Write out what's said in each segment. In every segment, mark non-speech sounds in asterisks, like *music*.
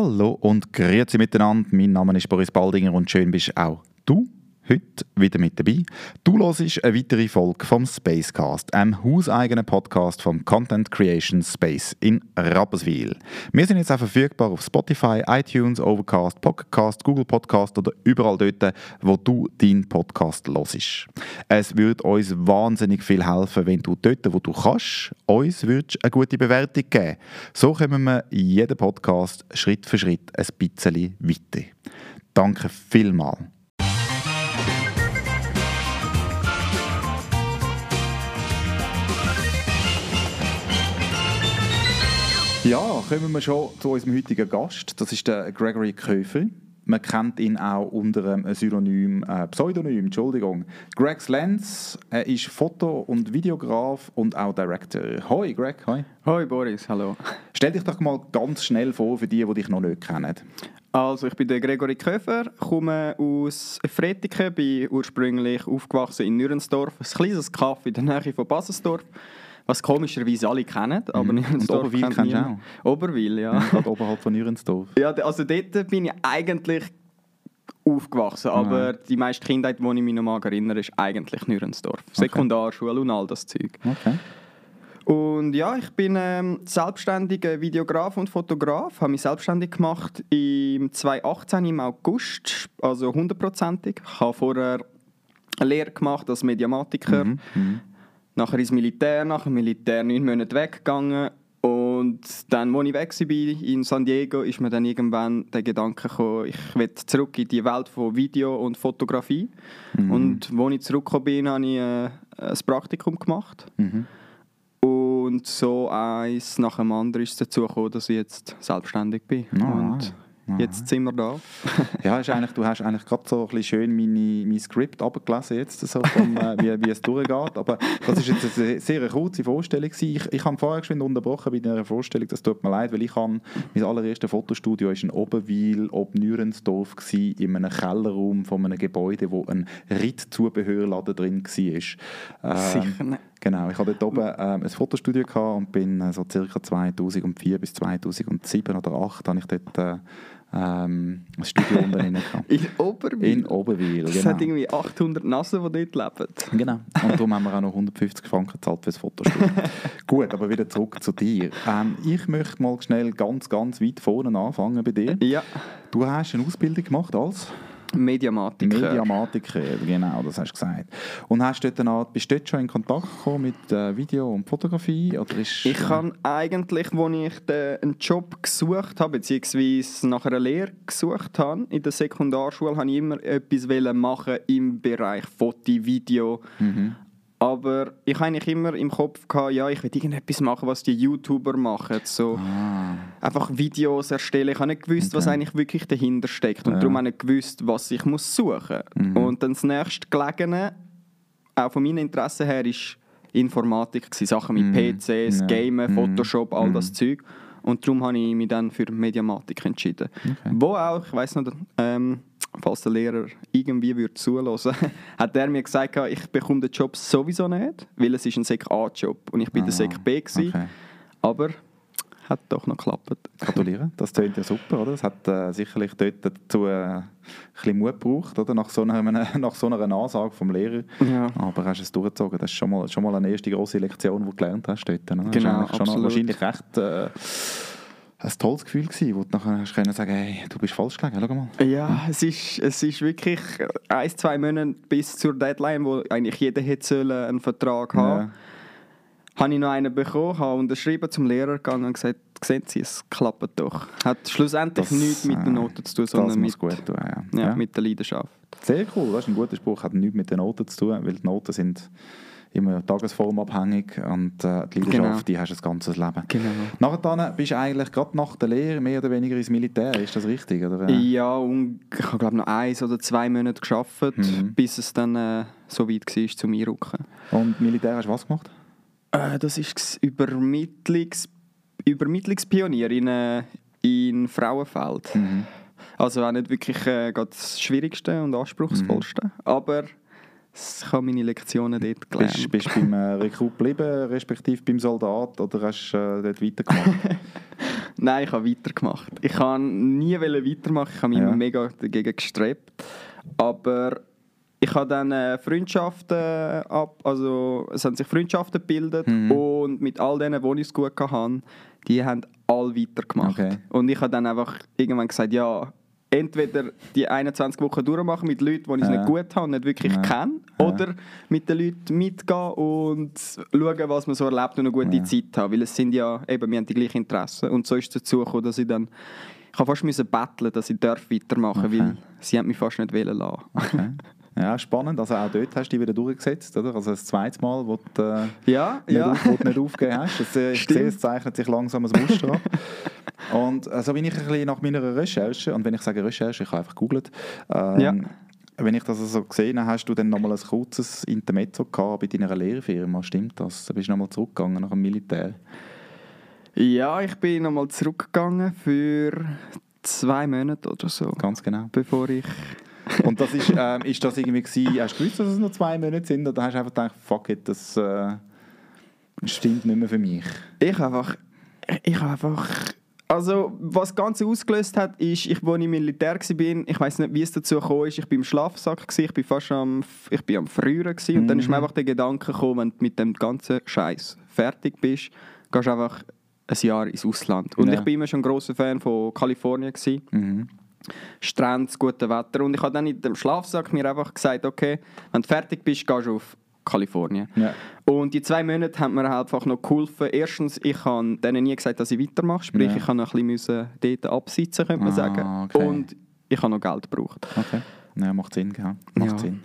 Hallo und grüezi miteinander. Mein Name ist Boris Baldinger und schön bist auch du heute wieder mit dabei. Du hörst eine weitere Folge vom Spacecast, einem hauseigenen Podcast vom Content Creation Space in Rapperswil. Wir sind jetzt auch verfügbar auf Spotify, iTunes, Overcast, Podcast, Google Podcast oder überall dort, wo du deinen Podcast hörst. Es würde uns wahnsinnig viel helfen, wenn du dort, wo du kannst, uns eine gute Bewertung geben. So kommen wir jeden Podcast Schritt für Schritt ein bisschen weiter. Danke vielmals. Ja, kommen wir schon zu unserem heutigen Gast. Das ist der Gregory Köfel. Man kennt ihn auch unter einem Synonym, äh, Pseudonym, Entschuldigung. Greg Lenz. Er ist Foto- und Videograf und auch Director. Hoi Greg, hoi. Hoi Boris, hallo. Stell dich doch mal ganz schnell vor für die, die dich noch nicht kennen. Also ich bin der Gregory Köfer, komme aus Fretiken, bin ursprünglich aufgewachsen in Nürensdorf, ein kleines Kaff in der Nähe von Baselsdorf. Was komischerweise alle kennen, aber Mhm. Und Oberwil kennst du niemand. Oberwil, ja. Gerade oberhalb von Nürensdorf. ja. Also dort bin ich eigentlich aufgewachsen, aber die meiste Kindheit, die ich mich noch mag erinnere, ist eigentlich Nürensdorf. Sekundarschule und all das Zeug. Okay. Und ja, ich bin ähm, selbstständiger Videograf und Fotograf, habe mich selbstständig gemacht im 2018 im August, also hundertprozentig. Ich habe vorher eine Lehre gemacht als Mediamatiker, nachher ins Militär, nach dem Militär neun Monate weggegangen und dann, als ich weg war in San Diego, ist mir dann irgendwann der Gedanke gekommen, ich will zurück in die Welt von Video und Fotografie. Und als ich zurückgekommen bin, habe ich äh, ein Praktikum gemacht. Und so eins nach dem anderen ist es dazu gekommen, dass ich jetzt selbstständig bin. Alright. Und jetzt sind wir da. *laughs* Ja, ist eigentlich, du hast eigentlich gerade so ein bisschen schön meine, mein Skript abgelesen jetzt, so vom, äh, wie, wie es durchgeht. Aber das ist jetzt eine sehr, kurze Vorstellung. Ich, ich habe vorher schon unterbrochen bei dieser Vorstellung, das tut mir leid, weil ich habe, mein allererstes Fotostudio war in Oberwil, ob Nürensdorf gewesen, in einem Kellerraum von einem Gebäude, wo ein Rittzubehörladen drin war. Ähm, Sicher nicht. Genau, ich hatte dort oben ähm, ein Fotostudio gehabt und bin äh, so circa 2004 bis 2007 oder 2008 habe ich dort äh, ähm, ein Studio *laughs* unten drin gehabt. In Oberwil. In Oberwil, Es genau. hat irgendwie 800 Nasen, die dort leben. Genau. Und darum haben wir auch noch 150 Franken gezahlt für das Fotostudio. *laughs* Gut, aber wieder zurück zu dir. Ähm, ich möchte mal schnell ganz, ganz weit vorne anfangen bei dir. Ja, Du hast eine Ausbildung gemacht als Mediamatiker. Mediamatiker, genau, das hast du gesagt. Und hast dort auch- bist du dort schon in Kontakt gekommen mit äh, Video und Fotografie? Oder ist, Ich habe eigentlich, als ich den, einen Job gesucht habe, beziehungsweise nach einer Lehre gesucht habe, in der Sekundarschule, habe ich immer etwas machen im Bereich Foto, Video. Aber ich habe eigentlich immer im Kopf gehabt, ja, ich will irgendetwas machen, was die YouTuber machen. So Ah, einfach Videos erstellen. Ich habe nicht gewusst, was eigentlich wirklich dahinter steckt. Und darum habe ich nicht gewusst, was ich muss suchen muss. Und dann das nächste Gelegene, auch von meinen Interessen her, ist Informatik. Gewesen. Sachen mit PCs, Ja. Gamen, Photoshop, all das Zeug. Und darum habe ich mich dann für Mediamatik entschieden. Wo auch, ich weiß noch, ähm, falls der Lehrer irgendwie würde zuhören *laughs* hat er mir gesagt, ich bekomme den Job sowieso nicht, weil es ist ein Sek A-Job und ich bin der Sek B. Gewesen. okay. Aber hat doch noch geklappt. Gratuliere, das klingt ja super, oder? Es hat äh, sicherlich dort dazu äh, ein bisschen Mut gebraucht, oder? Nach so einer, *laughs* nach so einer Ansage vom Lehrer. Ja. Aber hast es durchgezogen. Das ist schon mal, schon mal eine erste grosse Lektion, die du gelernt hast dort. Ne? Genau, eigentlich schon noch, absolut. wahrscheinlich recht äh, ein tolles Gefühl gewesen, wo du nachher hast können sagen, hey, du bist falsch gelegen, schau mal. Ja, es ist, es ist wirklich ein, zwei Monate bis zur Deadline, wo eigentlich jeder hätte sollen einen Vertrag haben Ja. Habe ich noch einen bekommen, habe unterschrieben, zum Lehrer gegangen und gesagt, sehen Sie, es klappt doch. Hat schlussendlich Das, nichts mit den äh, Noten zu tun, sondern mit, gut tun, ja, Ja. mit der Leidenschaft. Sehr cool, das ist ein guter Spruch, hat nichts mit den Noten zu tun, weil die Noten sind immer tagesformabhängig und äh, die Leidenschaft, Genau. die hast du das ganze Leben. Genau. Nachher bist du eigentlich gerade nach der Lehre mehr oder weniger ins Militär, ist das richtig? Oder? Ja, und ich habe glaube noch eins oder zwei Monate gearbeitet, Mhm. bis es dann äh, so weit war, zum Einrücken. Und Militär hast du was gemacht? Äh, das ist Übermittlungs Übermittlungspionier in, äh, in Frauenfeld. Mhm. Also auch nicht wirklich äh, das Schwierigste und Anspruchsvollste, aber ich habe meine Lektionen dort gelernt. Bist, bist du beim äh, Rekrut geblieben, respektive beim Soldat, oder hast du äh, dort weitergemacht? *laughs* Nein, ich habe weitergemacht. Ich kann nie weitermachen, ich habe mich Ja. mega dagegen gestrebt. Aber ich habe dann äh, Freundschaften ab, also es haben sich Freundschaften gebildet Mhm. und mit all denen, die ich es gut hatte, die haben alle weitergemacht. Okay. Und ich habe dann einfach irgendwann gesagt, ja, entweder die 21 Wochen durchmachen mit Leuten, die ich es Ja. nicht gut habe und nicht wirklich Ja. kenne, oder mit den Leuten mitgehen und schauen, was man so erlebt und eine gute Ja. Zeit haben. Weil es sind ja, eben, wir haben die gleichen Interessen. Und so ist es dazu gekommen, dass ich dann, ich habe fast müssen betteln, dass ich darf weitermachen Okay. weil sie haben mich fast nicht wollen lassen. Okay. *laughs* Ja, spannend. Also auch dort hast du dich wieder durchgesetzt, oder? Also das zweite Mal, wo du äh, Ja, nicht, ja. auf, wo du nicht aufgegeben hast. Das, äh, ich sehe, es zeichnet sich langsam ein Muster ab. Und so bin ich ein bisschen nach meiner Recherche, und wenn ich sage Recherche, ich habe einfach gegoogelt, ähm, Ja. wenn ich das so gesehen habe, hast du dann nochmal ein kurzes Intermezzo gehabt bei deiner Lehrfirma, stimmt das? Du bist nochmal zurückgegangen nach dem Militär. Ja, ich bin nochmal zurückgegangen für zwei Monate oder so, Ganz genau. bevor ich... Und das ist, ähm, ist das irgendwie gewesen, hast du gewusst, dass es noch zwei Monate sind, oder hast du einfach gedacht, fuck it, das äh, stimmt nicht mehr für mich? Ich einfach. Ich einfach. Also, was das Ganze ausgelöst hat, ist, ich, als ich im Militär war, ich weiß nicht, wie es dazu gekommen ist, ich war im Schlafsack, gewesen, ich bin fast am, ich bin am Früheren gewesen, und dann ist mir Mhm. einfach der Gedanke gekommen, wenn du mit dem ganzen Scheiß fertig bist, gehst du einfach ein Jahr ins Ausland. Und Ja. ich bin immer schon ein großer Fan von Kalifornien gewesen. Mhm. Strände, das gute Wetter. Und ich habe dann in dem Schlafsack mir einfach gesagt, okay, wenn du fertig bist, gehst du auf Kalifornien. Ja. Und die zwei Monate haben mir einfach noch geholfen. Erstens, ich habe denen nie gesagt, dass ich weitermache. Sprich, Ja. ich habe noch ein bisschen dort absitzen, könnte man Ah, sagen. okay. Und ich habe noch Geld gebraucht. Okay. Ja, macht Sinn, gell? Macht Ja. Sinn.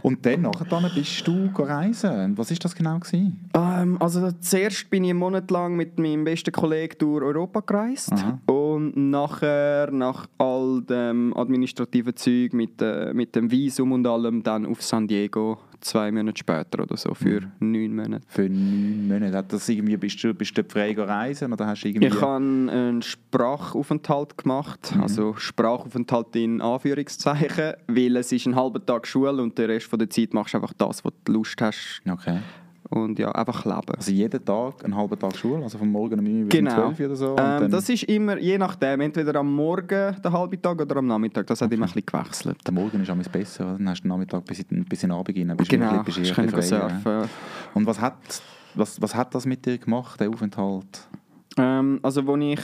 Und dann, nachher bist du reisen. Was ist das genau gewesen? Ähm, also zuerst bin ich einen Monat lang mit meinem besten Kollegen durch Europa gereist. Aha. Und nachher, nach all dem administrativen Zeug mit, äh, mit dem Visum und allem, dann auf San Diego, zwei Monate später oder so, für Mhm. neun Monate. Für neun Monate. Hat das irgendwie, bist, du, bist du frei reisen oder hast irgendwie... Ich habe einen Sprachaufenthalt gemacht, Mhm. also Sprachaufenthalt in Anführungszeichen, weil es ist ein halber Tag Schule und den Rest von der Zeit machst du einfach das, was du Lust hast Okay. Und ja, einfach leben. Also jeden Tag einen halben Tag Schule, also vom Morgen um 9 bis Genau. um 12 oder so? Ähm, das ist immer, je nachdem, entweder am Morgen den halben Tag oder am Nachmittag, das hat immer ein bisschen gewechselt. der Morgen ist besser, oder? dann hast du den Nachmittag bis bis in den Abend rein. Bist Genau, du bist du ich ein bisschen frei, ja. surfen. Und was hat, was, was hat das mit dir gemacht, der Aufenthalt? Ähm, also, wo ich,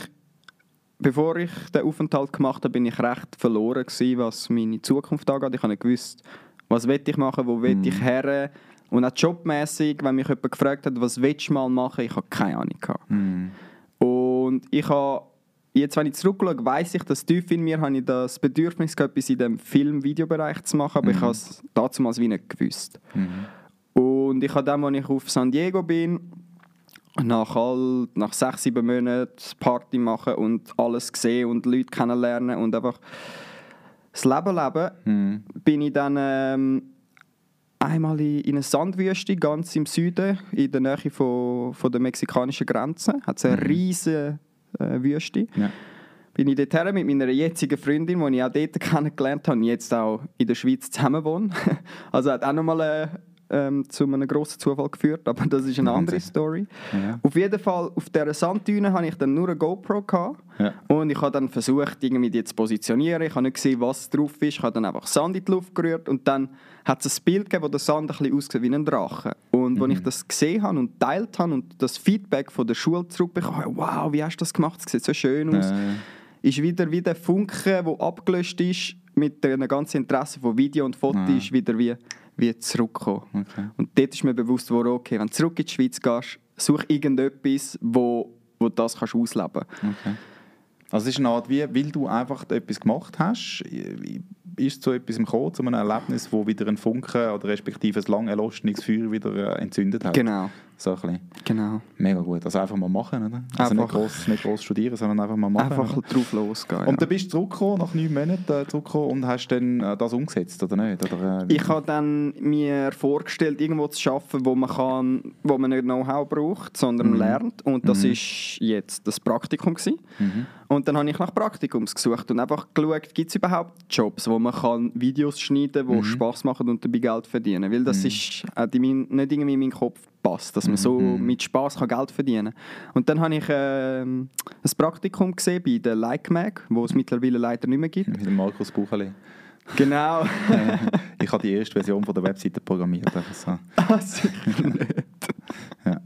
bevor ich den Aufenthalt gemacht habe, bin ich recht verloren gewesen, was meine Zukunft angeht. Ich habe nicht gewusst, was will ich machen, wo will Mhm. ich her. Und auch jobmäßig, wenn mich jemand gefragt hat, was willst du mal machen, ich habe keine Ahnung gehabt. Hm. Und ich habe, jetzt wenn ich zurückschaue, weiß ich, dass tief in mir habe ich das Bedürfnis gehabt, etwas in dem Film-Videobereich zu machen, aber ich Mhm. habe es damals wie nicht gewusst. Mhm. Und ich habe dann, als ich auf San Diego bin, nach, all, nach sechs, sieben Monaten Party machen und alles sehen und Leute kennenlernen und einfach das Leben leben, Hm. bin ich dann ähm, einmal in, in eine Sandwüste, ganz im Süden, in der Nähe von, von der mexikanischen Grenze. Hat eine Mhm. riesige äh, Wüste. Ja. Bin ich dorthin mit meiner jetzigen Freundin, die ich auch dort kennengelernt habe und jetzt auch in der Schweiz zusammen wohne. *laughs* Also hat auch nochmal äh, ähm, zu einem grossen Zufall geführt, aber das ist eine andere. Story. Ja. Auf jeden Fall, auf dieser Sanddüne hatte ich dann nur eine GoPro. Gehabt. Ja. Und ich habe dann versucht, irgendwie die zu positionieren. Ich habe nicht gesehen, was drauf ist. Ich habe dann einfach Sand in die Luft gerührt und dann hat es ein Bild gegeben, wo der Sand ein bisschen aussieht wie ein Drache. Und als ich das gesehen habe und teilt habe und das Feedback von der Schule zurückbekommen habe, wow, wie hast du das gemacht? Es sieht so schön aus. Äh, Ist wieder wie der Funke, der abgelöscht ist, mit dem ganzen Interesse von Video und Foto, ist wieder wie, wie zurückgekommen. okay. Und dort ist mir bewusst geworden, okay, wenn du zurück in die Schweiz gehst, such irgendetwas, wo, wo du das kannst ausleben kannst. Okay. Also es ist eine Art, wie, weil du einfach etwas gemacht hast, ist zu etwas gekommen, zu einem Erlebnis, wo wieder ein Funke oder respektive ein lang erloschenes Feuer wieder äh, entzündet hat. Genau, So ein bisschen. genau. Mega gut. Also einfach mal machen, oder? Also nicht Einfach- groß, nicht groß studieren, sondern einfach mal machen. Einfach oder? drauf losgehen. Und ja. dann bist du zurückgekommen, nach neun Monaten äh, zurückgekommen und hast dann äh, das umgesetzt, oder nicht? Oder, äh, Ich habe dann mir vorgestellt, irgendwo zu arbeiten, wo man, kann, wo man nicht Know-how braucht, sondern Mhm. lernt. Und das Mhm. ist jetzt das Praktikum. Gewesen. Mhm. Und dann habe ich nach Praktikums gesucht und einfach geschaut, gibt es überhaupt Jobs, wo man kann Videos schneiden kann, die Mhm. Spaß machen und dabei Geld verdienen. Weil das Mhm. ist hat in mein, nicht irgendwie in meinen Kopf passt. Das dass man so mit Spaß Geld verdienen kann. Und dann habe ich ähm, ein Praktikum gesehen bei der Like Mag, wo es mittlerweile leider nicht mehr gibt. Mit dem Markus Bucheli. Genau. *laughs* ich habe die erste Version von der Webseite programmiert. Einfach so. *laughs* Ah, sicher nicht. Ja.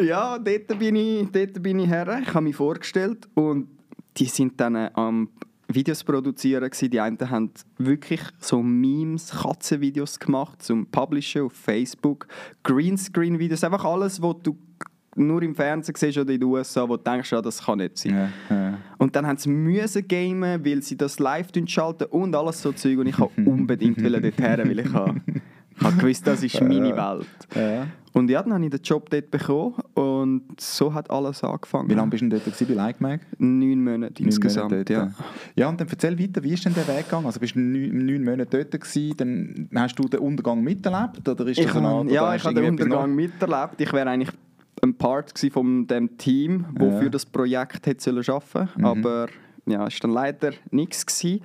Ja, dort bin ich, dort bin ich her. Ich habe mich vorgestellt und die sind dann äh, am Videos produzieren gewesen. Die einen haben wirklich so Memes, Katzenvideos gemacht zum Publishen auf Facebook, Greenscreen-Videos, einfach alles, was du nur im Fernsehen siehst oder in den USA, wo du denkst, ja, das kann nicht sein. Ja, ja. Und dann haben sie müssen gamen, weil sie das live schalten und alles so Zeug und ich wollte *laughs* unbedingt wollen dort her, weil ich habe, ich habe gewusst, das ist meine Welt. Ja. Und ja, dann habe ich den Job dort bekommen und so hat alles angefangen. Wie lange bist du denn dort gewesen bei Like? Neun Monate insgesamt, Monate ja. Ja, und dann erzähl weiter, wie ist denn der Weg gegangen? Also bist du neun, neun Monate dort gewesen, dann hast du den Untergang miterlebt? Oder ist Ich das oder ja, ich habe den Untergang miterlebt. Ich wäre eigentlich ein Part von dem Team, das Ja. für das Projekt hätte sollen arbeiten Mhm. Aber ja, es war dann leider nichts. Gewesen.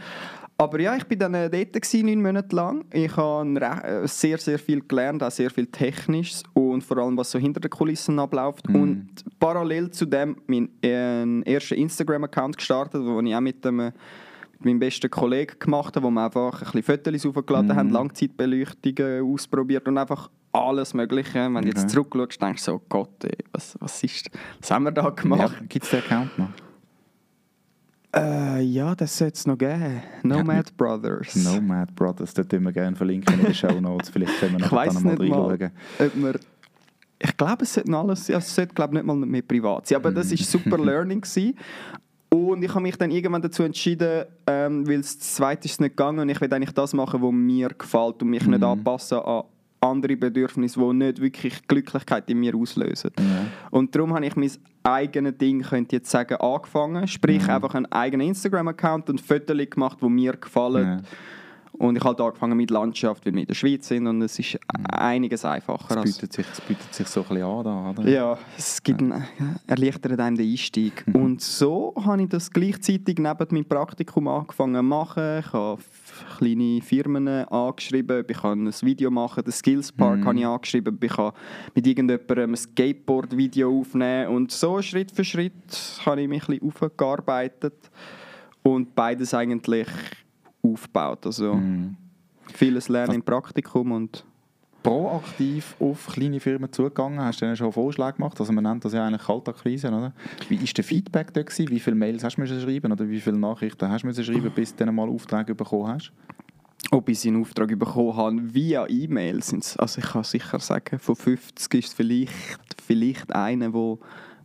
Aber ja, ich war dann äh, dort, gewesen, neun Monate lang. Ich habe äh, sehr, sehr viel gelernt, auch sehr viel Technisches und vor allem, was so hinter den Kulissen abläuft. Mhm. Und parallel zu dem meinen äh, ersten Instagram-Account gestartet, wo ich auch mit dem... mit meinem besten Kollegen gemacht habe, wo wir einfach ein bisschen Fotos aufgeladen Mhm. haben, Langzeitbeleuchtungen ausprobiert und einfach alles Mögliche. Wenn du Okay. jetzt zurückschaust, denkst du so, Gott, ey, was, was, ist, was haben wir da gemacht? Ja, Gibt es den Account noch? Äh, ja, das sollte es noch geben. Nomad Brothers. Nomad Brothers, dort tun wir gerne verlinken in den Show Notes. Vielleicht können wir *laughs* dann noch nicht mal, reinschauen. wir... Ich glaube, es sollte alles... Ja, es sollte, glaube nicht mal mehr privat sein. Aber das war super *laughs* Learning. Gewesen. Und ich habe mich dann irgendwann dazu entschieden, ähm, weil das zweite ist nicht gegangen und ich will eigentlich das machen, was mir gefällt und mich nicht Mhm. anpassen an andere Bedürfnisse, die nicht wirklich Glücklichkeit in mir auslösen. Ja. Und darum habe ich mein eigenes Ding, könnte ich jetzt sagen, angefangen. Sprich, Mhm. einfach einen eigenen Instagram-Account und Fotos gemacht, die mir gefallen. Ja. Und ich habe halt angefangen mit Landschaft, weil wir in der Schweiz sind und es ist einiges einfacher. Es bietet, sich, es bietet sich so ein bisschen an, da, oder? ja, es gibt einen, erleichtert einem den Einstieg. Mhm. Und so habe ich das gleichzeitig neben meinem Praktikum angefangen zu machen. Ich habe kleine Firmen angeschrieben, ich kann ein Video machen, den Skills Park Mhm. habe ich angeschrieben, ich kann mit irgendjemandem ein Skateboard-Video aufnehmen und so Schritt für Schritt habe ich mich ein bisschen aufgearbeitet und beides eigentlich aufgebaut. Also Mhm. vieles lernen im Praktikum und proaktiv auf kleine Firmen zugegangen? Hast du denen schon Vorschläge gemacht? Also man nennt das ja eigentlich Kaltakquise, oder? Wie war der Feedback da? Gewesen? Wie viele Mails hast du müssen schreiben oder wie viele Nachrichten hast du müssen schreiben, bis du dann mal Aufträge bekommen hast? ob ich einen Auftrag bekommen habe via E-Mail. sind's- Also ich kann sicher sagen, von 50 ist vielleicht, vielleicht einer, der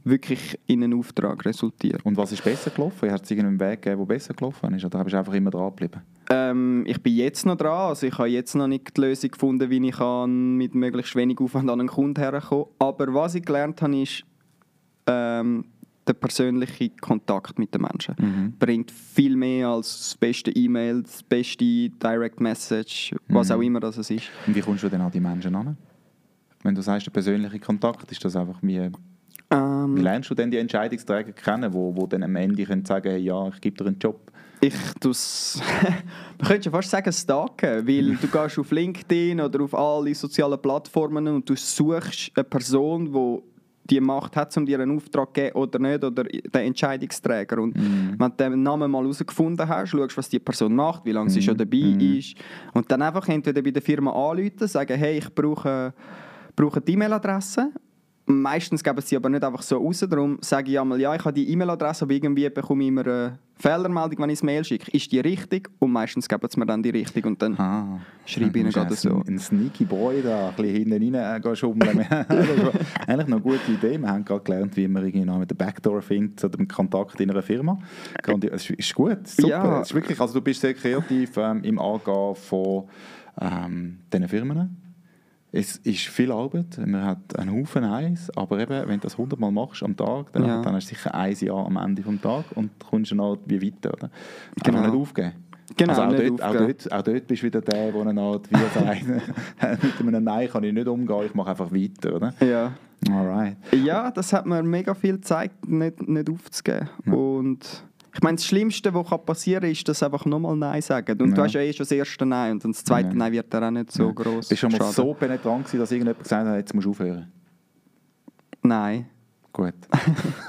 wirklich in einen Auftrag resultiert. Und was ist besser gelaufen? Hat es irgendeinen Weg gegeben, der besser gelaufen ist? Oder bist du einfach immer dran geblieben? Ähm, ich bin jetzt noch dran, also ich habe jetzt noch nicht die Lösung gefunden, wie ich kann mit möglichst wenig Aufwand an einen Kunden herkommen Aber was ich gelernt habe, ist ähm, der persönliche Kontakt mit den Menschen. Mhm. Bringt viel mehr als das beste E-Mail, das beste Direct Message, was Mhm. auch immer das ist. Und wie kommst du denn an die Menschen an? Wenn du sagst, der persönliche Kontakt, ist das einfach wie... Ähm, Wie lernst du denn die Entscheidungsträger kennen, wo, wo dann am Ende können sagen hey, ja, ich gebe dir einen Job? Ich tu's, *laughs* man könnte schon fast sagen stalken, weil du gehst auf LinkedIn oder auf alle sozialen Plattformen und du suchst eine Person, die die Macht hat, um dir einen Auftrag zu geben oder nicht, oder den Entscheidungsträger. Und Mhm. wenn du den Namen mal herausgefunden hast, schaust, was die Person macht, wie lange sie Mhm. schon dabei Mhm. ist und dann einfach entweder bei der Firma anrufen, sagen, hey, ich brauche, brauche die E-Mail-Adresse Meistens geben sie aber nicht einfach so raus. Darum sage ich einmal, ja, ich habe die E-Mail-Adresse, aber irgendwie bekomme ich immer eine Fehlermeldung, wenn ich das Mail schicke. Ist die richtig? Und meistens geben sie mir dann die richtig. Und dann Ah, schreibe ich ihnen gerade so. Ein, sneaky Boy da, ein bisschen hinten rein äh, schummeln. *laughs* *laughs* eigentlich noch eine gute Idee. Wir haben gerade gelernt, wie man irgendwie noch mit der Backdoor findet oder den Kontakt in einer Firma. Es ist- ist gut, super. Ja. Es ist wirklich, also du bist sehr kreativ ähm, im Angehen von ähm, diesen Firmen. Es ist viel Arbeit, man hat einen Haufen Eis, aber eben, wenn du das 100 Mal machst am Tag, dann, Ja. dann hast du sicher ein Jahr am Ende des Tages und kommst dann halt wie weiter. Oder? Genau. Einfach nicht aufgeben. Genau, also auch, dort, auch, dort, auch dort bist du wieder der, der eine Art wie sagt, *laughs* mit einem Nein kann ich nicht umgehen, ich mache einfach weiter, oder? Ja. Alright. ja, das hat mir mega viel gezeigt, nicht, nicht aufzugeben. Und ich meine, das Schlimmste, was passieren kann, ist, dass einfach nochmal Nein sagen. Und du Ja. hast ja eh schon das erste Nein und dann das zweite Ja. Nein wird dann auch nicht so Ja. groß. Bist du schon mal so penetrant dass irgendjemand gesagt hat, jetzt musst du aufhören? Nein. Gut. *laughs*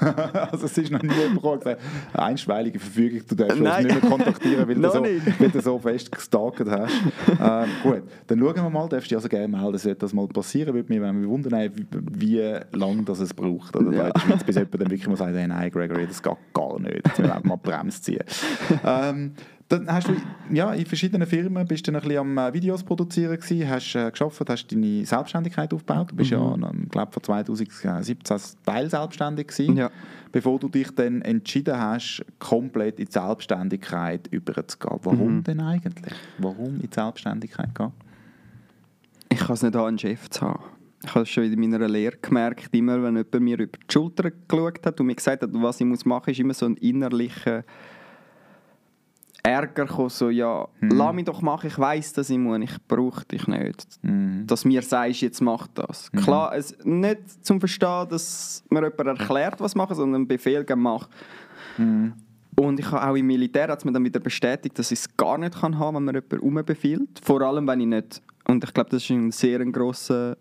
also es ist noch nie jemand gesagt eine einstweilige Verfügung, du darfst uns nicht mehr kontaktieren, weil, du *laughs* so, weil du so fest gestalkt hast. ähm, gut, dann schauen wir mal, darfst du dich also gerne melden, sollte das mal passieren, würde mich wenn wir wundern, wie, wie lange das es braucht. Oder Ja. in der Schweiz, bis jemand dann wirklich mal sagt, hey, nein Gregory, das geht gar nicht, jetzt müssen wir mal die Bremse ziehen. *laughs* ähm, dann hast du ja, in verschiedenen Firmen bist du ein bisschen am äh, Videos produzieren gewesen, hast äh, geschafft, hast deine Selbstständigkeit aufgebaut. Du bist ja, ähm, glaube von 2017 teilselbstständig gewesen, Ja. bevor du dich dann entschieden hast, komplett in die Selbstständigkeit überzugehen. Warum Mhm. denn eigentlich? Warum in die Selbstständigkeit gehen? Ich kann es nicht an, einen Chef zu haben. Ich habe schon in meiner Lehre gemerkt, immer wenn jemand mir über die Schulter geschaut hat und mir gesagt hat, was ich machen muss, ist immer so ein innerlicher Ärger gekommen, so, ja, lass mich doch machen, ich weiß, dass ich muss, ich brauche dich nicht. Mhm. Dass mir sagst, jetzt mach das. Klar, es, nicht zum Verstehen, dass mir jemand erklärt, was machen, sondern einen Befehl geben, mach. Mhm. Und ich habe auch im Militär hat es mir dann wieder bestätigt, dass ich es gar nicht kann haben, wenn mir jemand umbefiehlt. Vor allem, wenn ich nicht, und ich glaube, das ist ein sehr ein grosser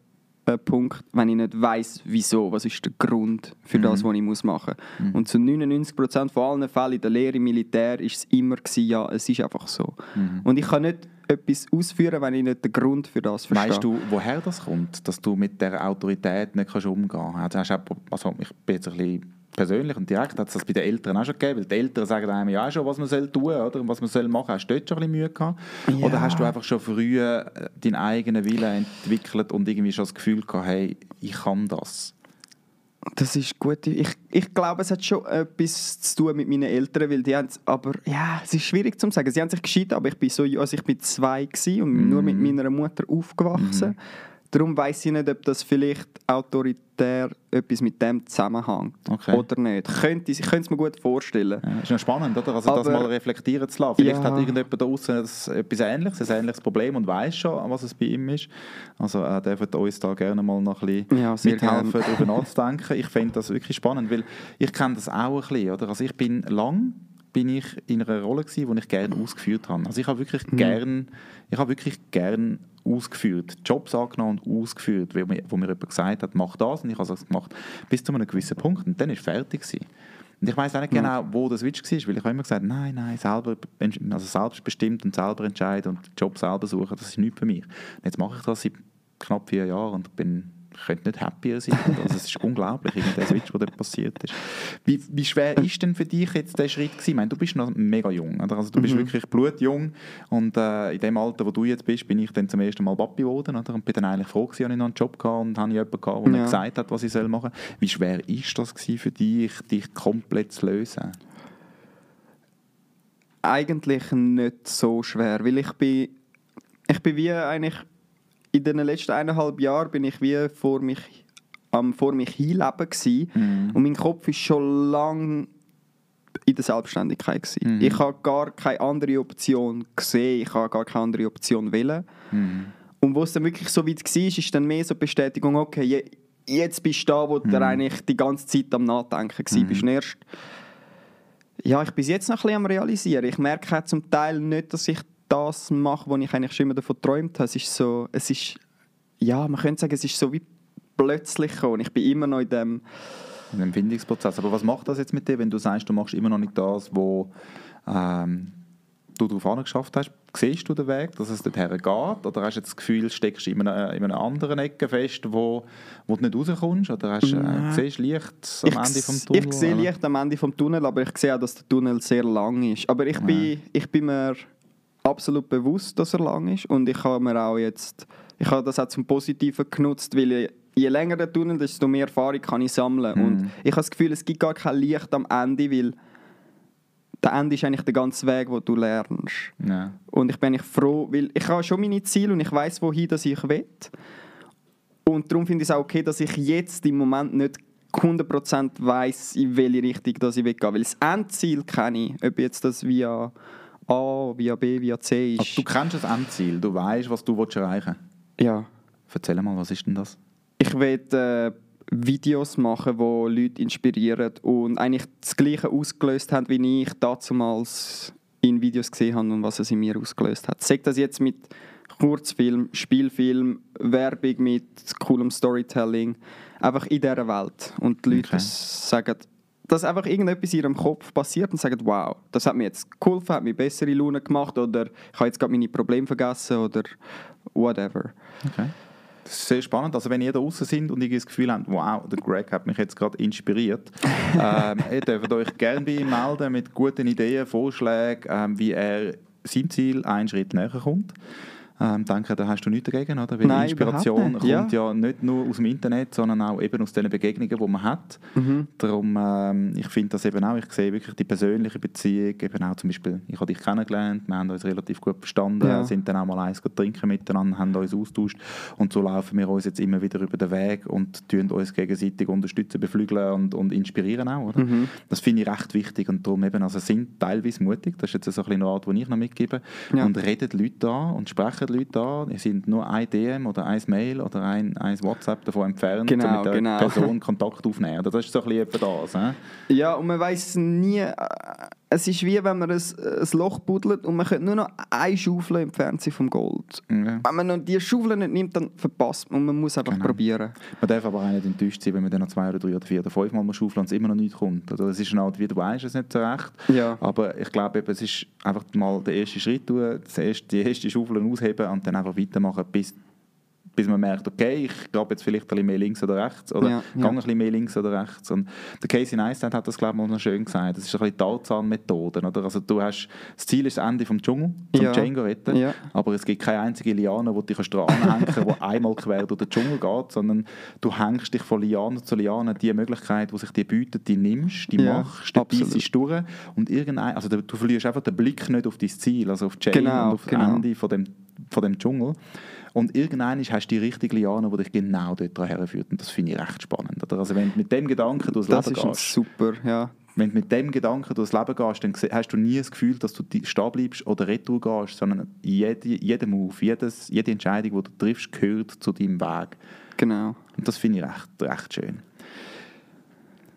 Punkt, wenn ich nicht weiß, wieso, was ist der Grund für das, was ich muss machen muss. Und zu 99% von allen Fällen in der Lehre im Militär ist es immer gewesen, ja, es ist einfach so. Und ich kann nicht etwas ausführen, wenn ich nicht den Grund für das verstehe. Weißt du, woher das kommt, dass du mit der Autorität nicht kannst umgehen kannst? Also, also ich bin jetzt ein bisschen persönlich und direkt, hat es das bei den Eltern auch schon gegeben, weil die Eltern sagen einem ja auch schon, was man soll tun oder? und was man soll machen. Hast du dort schon ein bisschen Mühe gehabt? Ja. Oder hast du einfach schon früh äh, deinen eigenen Willen entwickelt und irgendwie schon das Gefühl gehabt, hey, ich kann das? Das ist gut. Ich, ich glaube, es hat schon etwas zu tun mit meinen Eltern, weil die haben, aber ja, es ist schwierig zu sagen. Sie haben sich geschieden, aber ich bin so, also ich bin zwei und nur mit meiner Mutter aufgewachsen. Darum weiß ich nicht, ob das vielleicht autoritär etwas mit dem zusammenhängt Okay. oder nicht. Könnte, ich könnte es mir gut vorstellen. Ja, ist noch spannend, oder? Also das Aber- mal reflektieren zu lassen. Vielleicht Ja. hat irgendjemand da draußen etwas Ähnliches, ein ähnliches Problem und weiß schon, was es bei ihm ist. Also er dürft uns da gerne mal noch ein bisschen Ja, mithelfen, darüber nachzudenken. Ich finde das wirklich spannend, weil ich kenne das auch ein bisschen, oder? Also ich bin lang bin ich in einer Rolle gewesen, die ich gerne ausgeführt habe. Also ich habe wirklich Mhm. gern, ich habe wirklich gern ausgeführt, Jobs angenommen und ausgeführt, wo mir, wo mir jemand gesagt hat, mach das und ich habe das gemacht, bis zu einem gewissen Punkt und dann ist fertig gewesen. Und ich weiß auch nicht genau, wo der Switch war, weil ich habe immer gesagt, nein, nein, selber, also selbstbestimmt und selber entscheiden und den Job selber suchen, das ist nichts für mich. Und jetzt mache ich das seit knapp vier Jahren und bin könnte nicht happier sein. Also es ist unglaublich, der Switch, der dort passiert ist. Wie, wie schwer ist denn für dich jetzt der Schritt gewesen? Ich meine, du bist noch mega jung, oder? Also du bist wirklich blutjung und äh, in dem Alter, wo du jetzt bist, bin ich dann zum ersten Mal Papi geworden, oder? Und bin dann eigentlich froh gewesen, dass ich noch einen Job hatte und habe jemanden gehabt, der mir Ja. gesagt hat, was ich soll machen soll. Wie schwer ist das gewesen für dich, dich komplett zu lösen? Eigentlich nicht so schwer, weil ich bin, ich bin wie eigentlich in den letzten eineinhalb Jahren bin ich wie vor mich am vor mich hinleben gsi und mein Kopf ist schon lang in der Selbstständigkeit gsi. Ich habe gar keine andere Option gesehen, ich habe gar keine andere Option wählen. Und wo es dann wirklich so weit war, ist dann mehr so die Bestätigung, okay, je, jetzt bist du da, wo du eigentlich die ganze Zeit am Nachdenken gsi bist. Und erst ja, ich bin jetzt noch ein bisschen am realisieren. Ich merke auch zum Teil nicht, dass ich das mache, was ich eigentlich schon immer davon geträumt habe. Es ist so, es ist, ja, man könnte sagen, es ist so wie plötzlich gekommen. Ich bin immer noch in dem, Ein Empfindungsprozess. Aber was macht das jetzt mit dir, wenn du sagst, du machst immer noch nicht das, wo ähm, du darauf angeschafft hast? Siehst du den Weg, dass es dorthin geht? Oder hast du das Gefühl, steckst du in einer, in einer anderen Ecke fest, wo, wo du nicht rauskommst? Oder hast, äh, siehst du Licht am ich, Ende vom Tunnel? ich sehe? Licht am Ende vom Tunnel, aber ich sehe auch, dass der Tunnel sehr lang ist. Aber ich bin, ich bin mir absolut bewusst, dass er lang ist und ich habe mir auch jetzt, ich habe das auch zum Positiven genutzt, weil je länger der Tunnel, desto mehr Erfahrung kann ich sammeln. Mhm. Und ich habe das Gefühl, es gibt gar kein Licht am Ende, weil der Ende ist eigentlich der ganze Weg, wo du lernst. Ja. Und ich bin eigentlich froh, weil ich habe schon meine Ziele und ich weiß, wohin das ich will. Und darum finde ich es auch okay, dass ich jetzt im Moment nicht 100% weiß, in welche Richtung das ich will gehen. Weil das Endziel kenne ich, ob jetzt das via A, via B, via C ist. Also, du kennst das Endziel, du weißt, was du erreichen willst. ja. Erzähl mal, was ist denn das? Ich will äh, Videos machen, die Leute inspirieren und eigentlich das Gleiche ausgelöst haben, wie ich damals in Videos gesehen habe und was es in mir ausgelöst hat. Sag das jetzt mit Kurzfilm, Spielfilm, Werbung mit coolem Storytelling. Einfach in dieser Welt. Und die Leute Okay. sagen, dass einfach irgendetwas in ihrem Kopf passiert und sagen, wow, das hat mir jetzt geholfen, hat mir bessere Laune gemacht oder ich habe jetzt gerade meine Probleme vergessen oder whatever. Okay. Das ist sehr spannend. Also wenn ihr da draußen sind und irgendwie das Gefühl habt, wow, der Greg hat mich jetzt gerade inspiriert, *laughs* ähm, ihr dürft euch gerne bei ihm melden mit guten Ideen, Vorschlägen, ähm, wie er sein Ziel einen Schritt näher kommt. Ähm, denke, da hast du nichts dagegen, oder? Weil Nein, Inspiration nicht. kommt ja. nicht nur aus dem Internet, sondern auch eben aus den Begegnungen, die man hat. Mhm. Darum, ähm, ich finde das eben auch, ich sehe wirklich die persönliche Beziehung, eben auch zum Beispiel, ich habe dich kennengelernt, wir haben uns relativ gut verstanden, Ja. sind dann auch mal eins trinken miteinander, haben uns austauscht und so laufen wir uns jetzt immer wieder über den Weg und tun uns gegenseitig unterstützen, beflügeln und, und inspirieren auch, oder? Mhm. Das finde ich recht wichtig und darum eben, also sind teilweise mutig, das ist jetzt so ein bisschen eine Art, die ich noch mitgebe, Ja. und redet Leute an und sprechen Leute an, ihr sind nur ein DM oder ein Mail oder ein, ein WhatsApp davon entfernt, Genau, um mit der genau. Person Kontakt aufnehmen. Oder? Das ist so ein bisschen das. He? Ja, und man weiß nie, äh, es ist wie wenn man ein, ein Loch buddelt und man könnte nur noch eine Schaufel entfernt sein vom Gold. Ja. Wenn man noch die Schaufel nicht nimmt, dann verpasst man und man muss einfach Genau. probieren. Man darf aber auch nicht enttäuscht sein, wenn man dann noch zwei oder drei oder vier oder fünf Mal schaufeln und es immer noch nicht kommt. Oder es ist eine Art, wie du weißt es nicht so recht. Ja. Aber ich glaube, eben, es ist einfach mal der erste Schritt tun, die erste Schaufel ausheben und dann einfach weitermachen, bis, bis man merkt, okay, ich glaube jetzt vielleicht ein bisschen mehr links oder rechts oder Ja, gehe ja. ein bisschen mehr links oder rechts. Und der Casey Neistat hat das, glaube ich, mal noch schön gesagt. Das ist ein bisschen Tarzan-Methode. Oder? Also du hast, das Ziel ist das Ende vom Dschungel, zum Ja. Django retten. Ja. Aber es gibt keine einzige Liane, wo du dich dran anhängen *laughs* kannst, die einmal quer durch den Dschungel geht, sondern du hängst dich von Liane zu Liane, die Möglichkeit, die sich dir bietet, die nimmst, die machst, die beißt durch und irgendein, also du, du verlierst einfach den Blick nicht auf dein Ziel, also auf Jane Genau, und auf genau. das Ende von dem, von dem Dschungel. Und irgendwann hast du die richtige Liane, die dich genau dort herführt. Und das finde ich recht spannend. Oder? Also wenn du mit dem Gedanken durchs Das Leben gehst, super, ja. wenn du mit dem Gedanken durchs Leben gehst, dann hast du nie das Gefühl, dass du stehen bleibst oder retour gehst, sondern jede, jeder Move, jedes, jede Entscheidung, die du triffst, gehört zu deinem Weg. Genau. Und das finde ich recht, recht schön.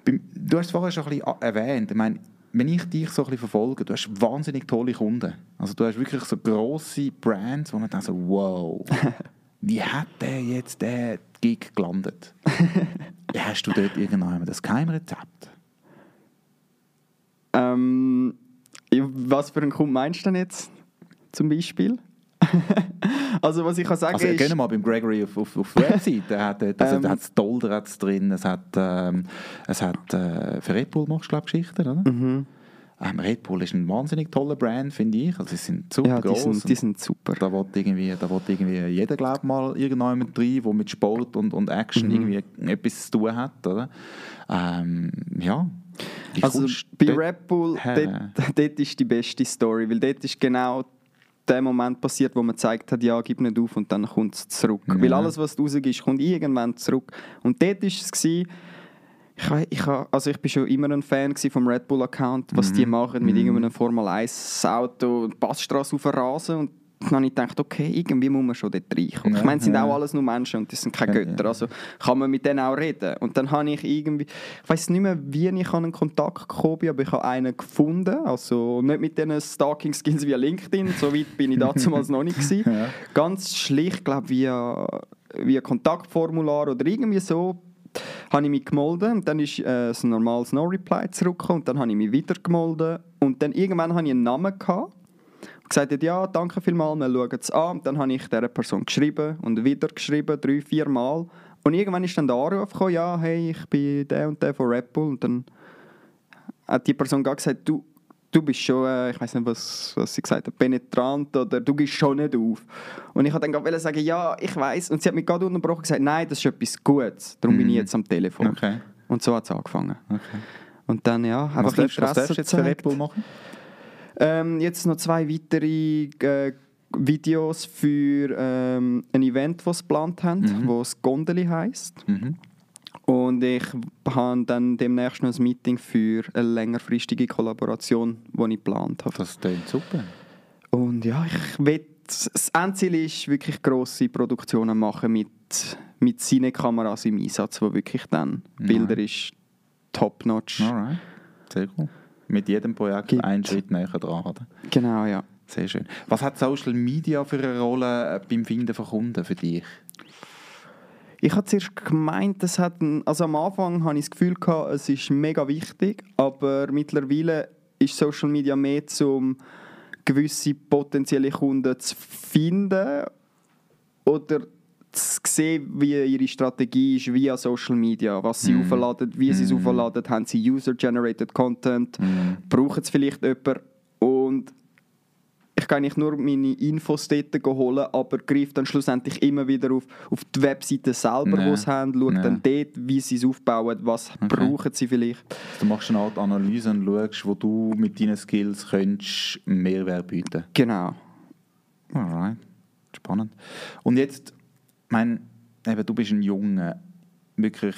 Du hast es vorher schon ein bisschen erwähnt. Ich meine, wenn ich dich so ein bisschen verfolge, du hast wahnsinnig tolle Kunden. Also du hast wirklich so grosse Brands, wo man dann so, wow, *laughs* wie hat der jetzt den Gig gelandet? Wie *laughs* hast du dort irgendwann das Geheimrezept? Ähm, was für einen Kunden meinst du denn jetzt zum Beispiel? *laughs* also was ich kann sagen Also ist... gehen mal beim Gregory auf, auf, auf die Website. Er hat, dort- also, Ähm. da hat es Dolder drin, es hat, ähm, es hat äh, für Red Bull machst du glaube Geschichten, oder? Mhm. Ähm, Red Bull ist ein wahnsinnig toller Brand, finde ich. Also sie sind super Ja, die groß. sind, die sind super. da will irgendwie, da will irgendwie jeder glaub mal irgendjemand rein, der mit Sport und, und Action Mhm. irgendwie etwas zu tun hat, oder? Ähm, ja. Wie Also bei Red Bull, dort, *laughs* dort ist die beste Story, weil dort ist genau der Moment passiert, wo man gezeigt hat, ja, gib nicht auf und dann kommt es zurück. Ja. Weil alles, was du rausgibst, kommt irgendwann zurück. Und dort war es, gewesen, ich, ich, also ich bin schon immer ein Fan vom Red Bull-Account, was Mhm. die machen mit irgendeinem Formel-1-Auto, die Passstraße auf Rasen und dann habe ich gedacht, okay, irgendwie muss man schon dort reinkommen. Ja, ich meine, es sind ja. auch alles nur Menschen und die sind keine. Götter, also kann man mit denen auch reden. Und dann habe ich irgendwie, ich weiß nicht mehr, wie ich an einen Kontakt gekommen bin, aber ich habe einen gefunden, also nicht mit diesen Stalking-Skills via LinkedIn, so weit bin ich *laughs* damals noch nicht gewesen. Ja. Ganz schlicht, glaube via, via Kontaktformular oder irgendwie so, habe ich mich gemeldet und dann ist äh, ein normales No-Reply zurückgekommen und dann habe ich mich wieder gemeldet und dann irgendwann hatte ich einen Namen gehabt gesagt hat, ja, danke vielmals, wir schauen es an. Und dann habe ich dieser Person geschrieben und wieder geschrieben, drei, vier Mal. Und irgendwann ist dann der Anruf gekommen, ja, hey, ich bin der und der von Red Bull. Und dann hat die Person gesagt, du, du bist schon, äh, ich weiß nicht, was, was sie gesagt hat, penetrant oder du gehst schon nicht auf. Und ich wollte dann gerade sagen, ja, ich weiß. Und sie hat mich gerade unterbrochen und gesagt, nein, das ist etwas Gutes, darum bin ich Mhm. jetzt am Telefon. Okay. Und so hat es angefangen. okay. Und dann, ja, Was einfach darfst, was Interesse darfst du jetzt für Red. Bull machen? Ähm, jetzt noch zwei weitere äh, Videos für ähm, ein Event, das sie geplant haben, Mhm. es Gondeli heisst. Mhm. Und ich habe dann demnächst noch ein Meeting für eine längerfristige Kollaboration, die ich geplant habe. Das klingt super. Und ja, ich will, das Endziel ist wirklich grosse Produktionen machen mit, mit Cinekameras im Einsatz, wo wirklich dann Nein. Bilder ist top-notch. Alright. Sehr cool. Mit jedem Projekt Gibt- einen Schritt näher dran. Oder? Genau, ja. Sehr schön. Was hat Social Media für eine Rolle äh, beim Finden von Kunden für dich? Ich habe zuerst gemeint, das hat ein, also am Anfang hatte ich das Gefühl, gehabt, es ist mega wichtig, aber mittlerweile ist Social Media mehr um gewisse potenzielle Kunden zu finden oder zu sehen, wie ihre Strategie ist via Social Media, was sie mm. aufladen, wie sie es mm. aufladen, haben sie User-Generated Content, mm. brauchen es vielleicht jemanden und ich kann nicht nur meine Infos dort holen, aber greife dann schlussendlich immer wieder auf, auf die Webseite selber, nee. die sie haben, schaue nee. dann dort, wie sie es aufbauen, was okay. brauchen sie vielleicht. Du machst eine Art Analyse und schaust, wo du mit deinen Skills könntest Mehrwert bieten Genau. Alright, spannend. Und jetzt, mein, eben, du bist ein junger, wirklich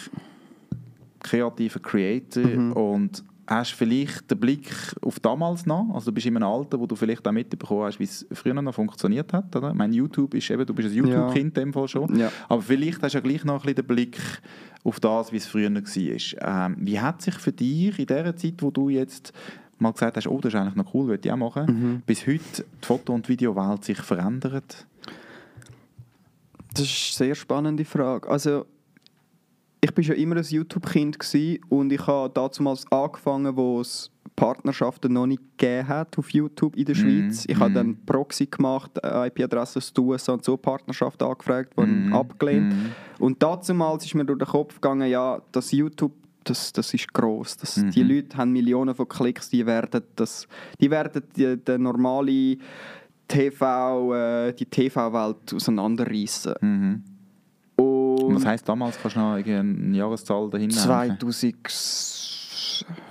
kreativer Creator mhm. und hast vielleicht den Blick auf damals noch, also du bist in einem Alter, wo du vielleicht auch mitbekommen hast, wie es früher noch funktioniert hat, oder? Ich meine, YouTube ist eben, du bist ein YouTube-Kind ja. in dem Fall schon, ja. aber vielleicht hast du ja gleich noch ein bisschen den Blick auf das, wie es früher war. Ähm, wie hat sich für dich in der Zeit, wo du jetzt mal gesagt hast, oh, das ist eigentlich noch cool, würde ich auch machen, mhm. bis heute die Foto- und Videowelt sich verändert? Das ist eine sehr spannende Frage. Also ich war schon immer ein YouTube-Kind und ich habe damals angefangen, wo es Partnerschaften noch nicht gegeben hat auf YouTube in der mhm. Schweiz. Mm. Ich mm. habe dann mhm. Proxy gemacht, äh, IP-Adresse aus USA und so Partnerschaften angefragt, wurden mm. abgelehnt. Mm. Und damals ist mir durch den Kopf gegangen, ja, das YouTube das, das ist gross. Das, -hmm. Die Leute haben Millionen von Klicks, die werden, das, die werden die, die normale TV, äh, die TV-Welt auseinanderreißen. -hmm. Und was heisst damals? Kannst du noch eine Jahreszahl dahinter 2000,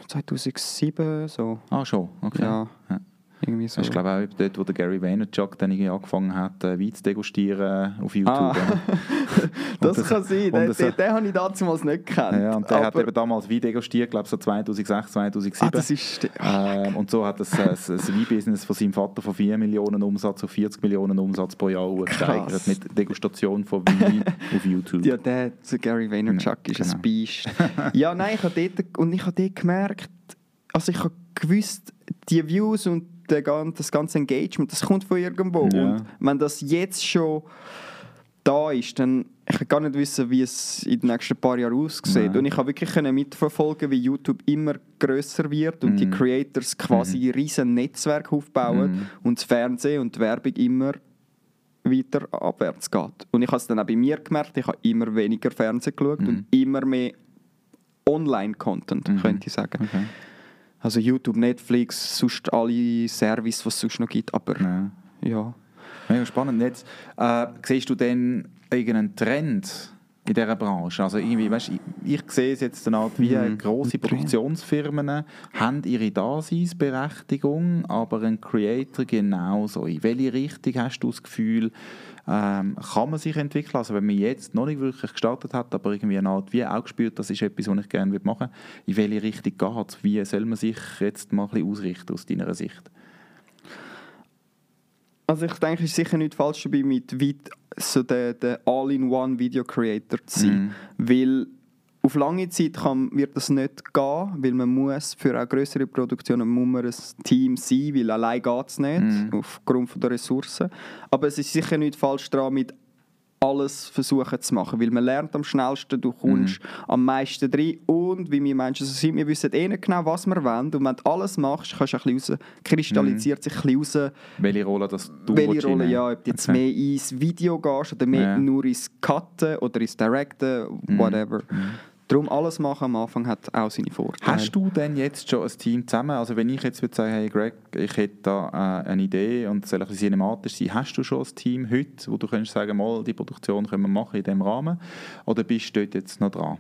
2007 so. Ah, schon? Okay. Ja. ja. Irgendwie so. Ist glaube ich auch dort, wo der Gary Vaynerchuk dann angefangen hat, äh, Wein zu degustieren auf YouTube. Ah. *laughs* das, das kann sein, den, den, den habe ich damals nicht gekannt. Ja, und der hat eben damals Wein degustiert, glaube ich so 2006, 2007. Ah, das ist... Ähm, und so hat das, äh, das, das Wein-Business von seinem Vater von 4 Millionen Umsatz auf 40 Millionen Umsatz pro Jahr gesteigert mit Degustation von Wein *laughs* auf YouTube. Ja, der, der Gary Vaynerchuk ja, ist genau. ein Biest. ja, nein, ich habe dort, und ich habe dort gemerkt, also ich habe gewusst, die Views und das ganze Engagement, das kommt von irgendwo. Ja. Und wenn das jetzt schon da ist, dann ich kann gar nicht wissen, wie es in den nächsten paar Jahren aussieht. Nein. Und ich habe wirklich mitverfolgen, wie YouTube immer größer wird und mm. die Creators quasi mm. riesen Netzwerk aufbauen mm. und das Fernsehen und die Werbung immer weiter abwärts geht. Und ich habe es dann auch bei mir gemerkt, ich habe immer weniger Fernsehen geschaut und mm. immer mehr Online-Content, mm. könnte ich sagen. Okay. Also YouTube, Netflix, sonst alle Services, die es sonst noch gibt, aber ja. ja. Mega spannend. Jetzt, äh, siehst du denn irgendeinen Trend in dieser Branche? Also irgendwie, weißt, ich, ich sehe es jetzt eine Art, wie mhm. grosse Produktionsfirmen haben ihre Daseinsberechtigung, aber ein Creator genauso. In welche Richtung hast du das Gefühl, ähm, kann man sich entwickeln. Also wenn man jetzt noch nicht wirklich gestartet hat, aber irgendwie eine Art wie auch gespürt, das ist etwas, was ich gerne machen würde, in welche Richtung geht es? Wie soll man sich jetzt mal ein bisschen ausrichten aus deiner Sicht? Also ich denke, es ist sicher nicht falsch dabei, mit weit so der, der All-in-One-Video-Creator zu sein. Mm. Weil auf lange Zeit kann, wird das nicht gehen, weil man muss für auch größere Produktionen muss man ein Team sein, weil allein geht es nicht, mm. aufgrund der Ressourcen. Aber es ist sicher nicht falsch daran, mit alles versuchen zu machen, weil man lernt am schnellsten, du kommst mm. am meisten drin und wie wir Menschen so sind, wir wissen eh nicht genau, was wir wollen und wenn du alles machst, kannst du ein bisschen raus, kristallisiert sich ein bisschen raus, welche Rolle das du Welche Rolle, ja, ob du jetzt okay. mehr ins Video gehst oder mehr ja. nur ins Cutten oder ins Directen, mhm. whatever. Mm. Darum alles machen am Anfang hat auch seine Vorteile. Hast du denn jetzt schon ein Team zusammen? Also wenn ich jetzt würde sagen, hey Greg, ich hätte da äh, eine Idee und es soll ein bisschen cinematisch sein, hast du schon ein Team heute, wo du könntest sagen, mal, die Produktion können wir machen in diesem Rahmen? Oder bist du dort jetzt noch dran?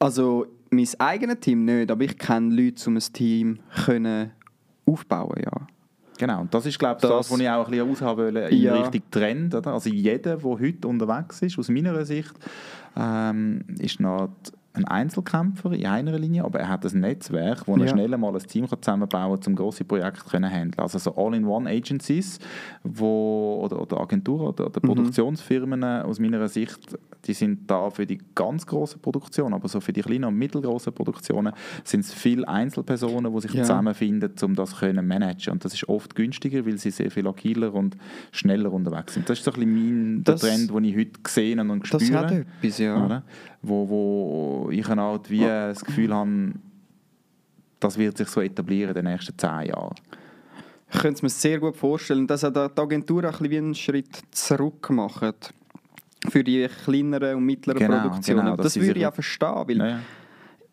Also mein eigenes Team nicht, aber ich kenne Leute, um ein Team können aufbauen ja. Genau, und das ist glaube ich das, das, was ich auch ein bisschen aushaben wollte, in ja. Richtung Trend. Oder? Also jeder, der heute unterwegs ist, aus meiner Sicht, Um, ähm, ist noch ein Einzelkämpfer in einer Linie, aber er hat ein Netzwerk, wo er Ja. schnell mal ein Team zusammenbauen kann, um grosse Projekte zu handeln. Also so All-in-One-Agencies wo, oder, oder Agenturen oder, Mhm. oder Produktionsfirmen aus meiner Sicht, die sind da für die ganz grossen Produktionen, aber so für die kleinen und mittelgroßen Produktionen sind es viele Einzelpersonen, die sich Ja. zusammenfinden, um das zu managen. Und das ist oft günstiger, weil sie sehr viel agiler und schneller unterwegs sind. Das ist so ein bisschen mein der Das- Trend, den ich heute gesehen habe und Das spüre. hat etwas, ja. Oder? Wo, wo ich halt wie das Gefühl habe, das wird sich so etablieren in den nächsten zehn Jahren. Ich könnte es mir sehr gut vorstellen, dass auch die Agentur ein wie einen Schritt zurück macht für die kleineren und mittleren Genau, Produktionen. genau, das würde ich auch verstehen, weil ja.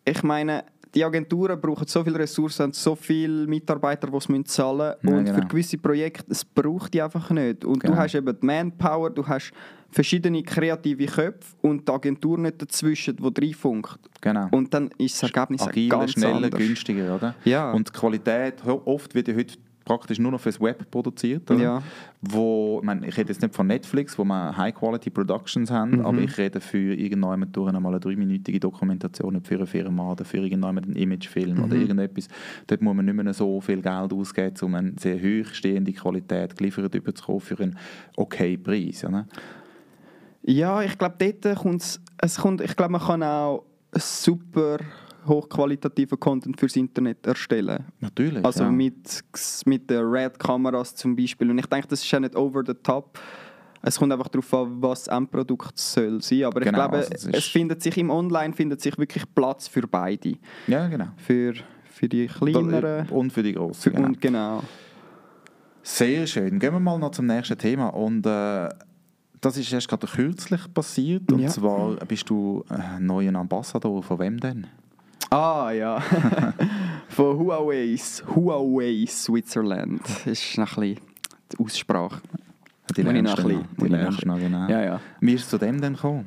ich meine, die Agenturen brauchen so viele Ressourcen und so viele Mitarbeiter, die sie zahlen müssen. Ja, und genau. für gewisse Projekte, es braucht die einfach nicht. Und Genau. du hast eben die Manpower, du hast verschiedene kreative Köpfe und die Agentur nicht dazwischen, die reinfunkt. Genau. Und dann ist das Ergebnis Agiler, ganz schneller, anders. günstiger, oder? Ja. Und die Qualität, oft wird ja heute praktisch nur noch fürs Web produziert. Oder? Ja. Wo, ich, meine, ich rede jetzt nicht von Netflix, wo wir High-Quality-Productions haben, Mhm. aber ich rede für irgendjemand durch einmal eine dreiminütige Dokumentation für eine Firma oder für irgendjemand einen Imagefilm oder Mhm. irgendetwas. Dort muss man nicht mehr so viel Geld ausgeben, um eine sehr hochstehende Qualität geliefert überzukommen für einen okay Preis. Oder? Ja, ich glaube, dort kommt es kommt, ich glaube, man kann auch super hochqualitativen Content fürs Internet erstellen. Natürlich. Also ja. mit, mit den Red-Kameras zum Beispiel. Und ich denke, das ist ja nicht over the top. Es kommt einfach darauf an, was das Endprodukt soll sein. Aber ich Genau, glaube, also es findet sich im Online findet sich wirklich Platz für beide. ja, genau. Für, für die kleineren Und für die Grossen. für, und genau. Sehr schön. Gehen wir mal noch zum nächsten Thema. Und äh, das ist erst gerade kürzlich passiert. Und Ja. zwar bist du äh, neuer Ambassador. Von wem denn? Ah ja, *laughs* von Huawei, Huawei Switzerland. Das ist noch ein bisschen die Aussprache. Die lernst noch noch. bisschen- Die lernst genau. Ja, ja. Wie ist es zu dem denn gekommen?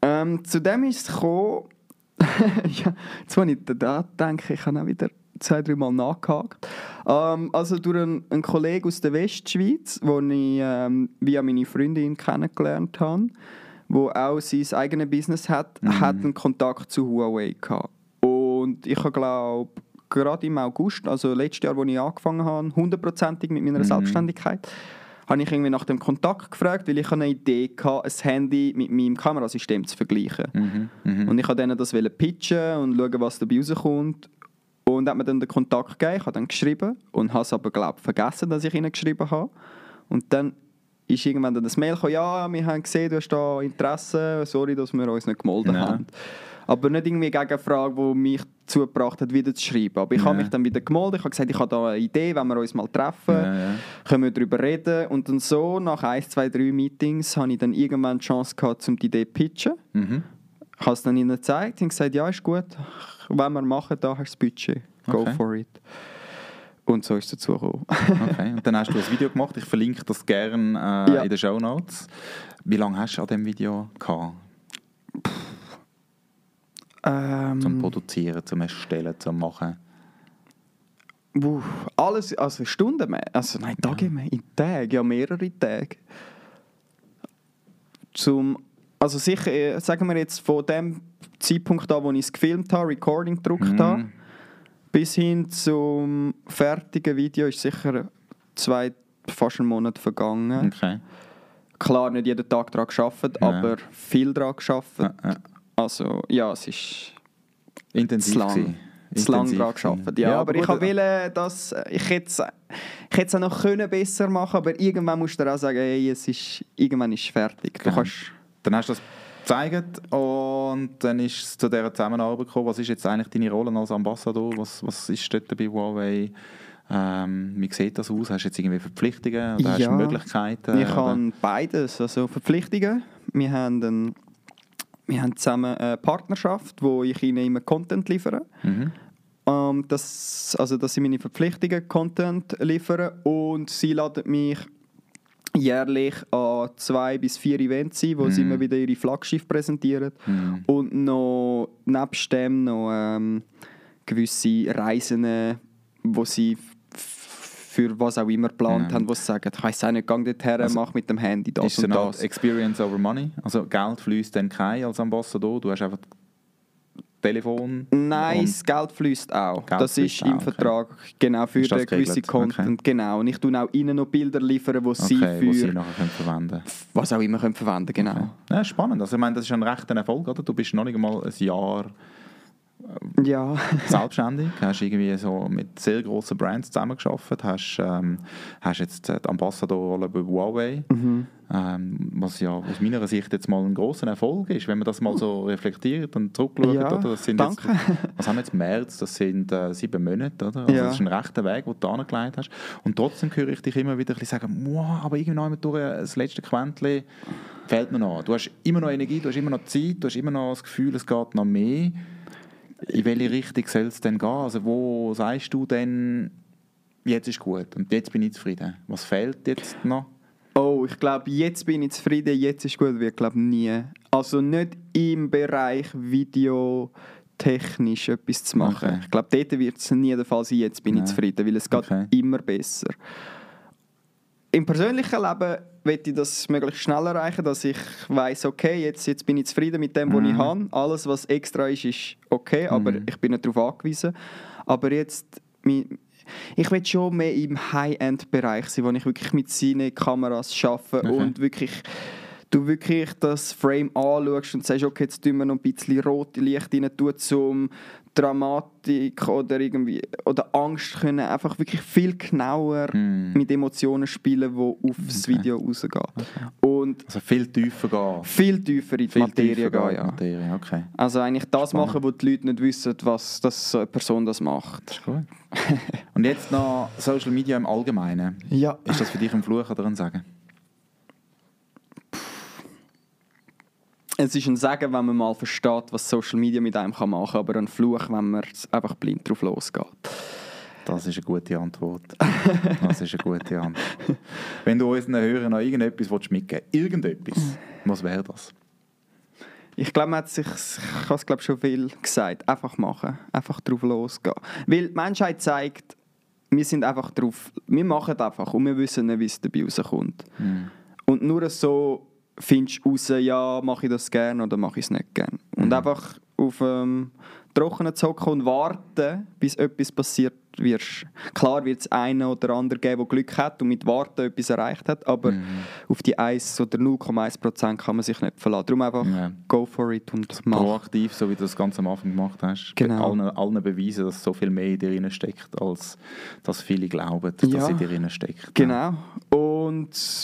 Ähm, zu dem ist es gekommen, *laughs* ja, jetzt wenn ich da denke, ich habe auch wieder zwei, drei Mal nachgehakt. Ähm, also durch einen, einen Kollegen aus der Westschweiz, den ich ähm, via meine Freundin kennengelernt habe, wo auch sein eigenes Business hat, Mhm. hat einen Kontakt zu Huawei gehabt. Und ich glaube gerade im August, also letztes Jahr, als ich angefangen habe, hundertprozentig mit meiner Mhm. Selbstständigkeit, habe ich irgendwie nach dem Kontakt gefragt, weil ich eine Idee hatte, ein Handy mit meinem Kamerasystem zu vergleichen. Mhm. Mhm. Und ich wollte denen das pitchen und schauen, was dabei rauskommt. Und hat mir dann den Kontakt gegeben, ich habe dann geschrieben und habe es aber, glaube vergessen, dass ich ihnen geschrieben habe. Und dann ist irgendwann dann das Mail gekommen, ja, wir haben gesehen, du hast da Interesse, sorry, dass wir uns nicht gemeldet Ja. haben. Aber nicht irgendwie gegen eine Frage, die mich dazu gebracht hat, wieder zu schreiben. Aber ich Ja. habe mich dann wieder gemeldet, ich habe gesagt, ich habe da eine Idee, wenn wir uns mal treffen, Ja, ja. können wir darüber reden. Und dann so, nach 1, 2, 3 Meetings, habe ich dann irgendwann die Chance gehabt, um die Idee zu pitchen. Mhm. Ich habe es dann ihnen gezeigt und gesagt, ja, ist gut, wenn wir machen, da hast du das Budget. Go Okay. for it. Und so ist es dazu gekommen. Okay. Und dann hast du ein Video gemacht. Ich verlinke das gerne äh, Ja. in den Show Notes. Wie lange hast du an diesem Video gehabt? Zum ähm, Produzieren, zum Erstellen, zum Machen? wuh, alles, also Stunden mehr, also nein, Tage mehr, in Tagen, ja mehrere Tage. Zum, also sicher, äh, sagen wir jetzt von dem Zeitpunkt an, wo ich es gefilmt habe, Recording gedruckt Mhm. habe, bis hin zum fertigen Video ist sicher zwei, fast einen Monat vergangen. Okay. Klar, nicht jeden Tag daran gearbeitet, Ja. aber viel daran. Ja, ja. Also, ja, es ist Intensiv zu lang. zu lang gewesen. gearbeitet. Ja, aber, ich gut, habe wollen, dass ich hätte ich hätte es auch noch können besser machen, aber irgendwann musst du auch sagen, hey, es ist irgendwann ist es fertig. Du Genau. kannst, Dann hast du das gezeigt und dann ist es zu dieser Zusammenarbeit gekommen. Was ist jetzt eigentlich deine Rolle als Ambassador? Was, was ist dort bei Huawei? Ähm, wie sieht das aus? Hast du jetzt irgendwie Verpflichtungen oder hast Ja, du Möglichkeiten? wir oder? haben beides, also Verpflichtungen. Wir haben, einen, wir haben zusammen eine Partnerschaft, wo ich ihnen immer Content liefere. Mhm. Ähm, das, also, dass sie meine Verpflichtungen Content liefern und sie laden mich jährlich an zwei bis vier Events ein, wo sie Mhm. immer wieder ihre Flaggschiff präsentieren Mhm. und noch nebst dem noch ähm, gewisse Reisen, wo sie für was auch immer geplant Ja. haben, wo sie sagen, ich weiss auch nicht, geh dorthin, Also, mach mit dem Handy das ist und das. Experience over Money? Also Geld fließt dann kein als Ambassador, du hast einfach Telefon? Nein, das Geld fließt auch. Geld das fließt ist im auch, okay. Vertrag genau für den gewissen? Content. Genau. Und ich tue auch ihnen noch Bilder liefern, die sie Okay, wo sie für nachher können verwenden was auch immer können verwenden. Genau. Ja, spannend. Also ich meine, das ist ein rechter Erfolg, oder? Du bist noch nicht einmal ein Jahr Ja. *laughs* selbstständig, hast irgendwie so mit sehr grossen Brands zusammengearbeitet, hast, ähm, hast jetzt die Ambassadorrolle bei Huawei, Mhm. ähm, was ja aus meiner Sicht jetzt mal ein grosser Erfolg ist, wenn man das mal so *laughs* reflektiert und zurückschaut. Ja, oder? Das sind danke. Jetzt, *laughs* was haben wir jetzt März? Das sind äh, sieben Monate, oder? Also Ja. Das ist ein rechter Weg, den du angelegt hast. Und trotzdem höre ich dich immer wieder ein bisschen sagen, «Wow, aber irgendwann durch das letzte Quäntchen fehlt mir noch. Du hast immer noch Energie, du hast immer noch Zeit, du hast immer noch das Gefühl, es geht noch mehr. In welche Richtung soll es denn gehen? Also wo sagst du denn, jetzt ist gut und jetzt bin ich zufrieden? Was fehlt jetzt noch? Oh, ich glaube, jetzt bin ich zufrieden, jetzt ist gut, wird glaube nie. Also nicht im Bereich Video technisch etwas zu machen. Okay. Ich glaube, dort wird es nie der Fall sein, jetzt bin Nein. ich zufrieden, weil es geht Okay. immer besser. Im persönlichen Leben möchte ich das möglichst schnell erreichen, dass ich weiß, okay, jetzt, jetzt bin ich zufrieden mit dem, was Mhm. ich habe. Alles, was extra ist, ist okay, aber Mhm. ich bin nicht darauf angewiesen. Aber jetzt, ich will schon mehr im High-End-Bereich sein, wo ich wirklich mit seinen Kameras arbeite Okay. und wirklich du wirklich das Frame anschaust und sagst, okay, jetzt tun wir noch ein bisschen rote Licht rein, tun, um Dramatik oder irgendwie oder Angst können einfach wirklich viel genauer Hm. mit Emotionen spielen, die aufs Okay. Video rausgehen. Und Also viel tiefer gehen. viel tiefer in die Viel Materie gehen. Ja. Materie, okay. Also eigentlich das Spannend. machen, wo die Leute nicht wissen, was dass so eine Person das macht. Das ist gut. Und jetzt noch Social Media im Allgemeinen. Ja. Ist das für dich ein Fluch oder ein Segen? Es ist ein Segen, wenn man mal versteht, was Social Media mit einem machen kann, aber ein Fluch, wenn man einfach blind drauf losgeht. Das ist eine gute Antwort. Das ist eine gute Antwort. Wenn du unseren Hörern noch irgendetwas mitgeben willst, irgendetwas, was wäre das? Ich glaube, man hat sich, ich habe es glaube schon viel gesagt, einfach machen, einfach drauf losgehen. Weil die Menschheit zeigt, wir sind einfach drauf, wir machen einfach und wir wissen nicht, wie es dabei rauskommt. Und nur so findest du raus, ja, mache ich das gerne oder mache ich es nicht gerne. Und Mhm. einfach auf ähm, Trockenen zu hocken und warten, bis etwas passiert wirst. Klar wird es einen oder anderen geben, der Glück hat und mit Warten etwas erreicht hat, aber Mhm. auf die 1 oder 0,1% kann man sich nicht verlassen. Darum einfach Ja. go for it und machen. Proaktiv, so wie du das ganz am Anfang gemacht hast. Genau. Allen, allen beweisen, dass so viel mehr in dir steckt, als dass viele glauben, Ja. dass in dir steckt. Genau. Und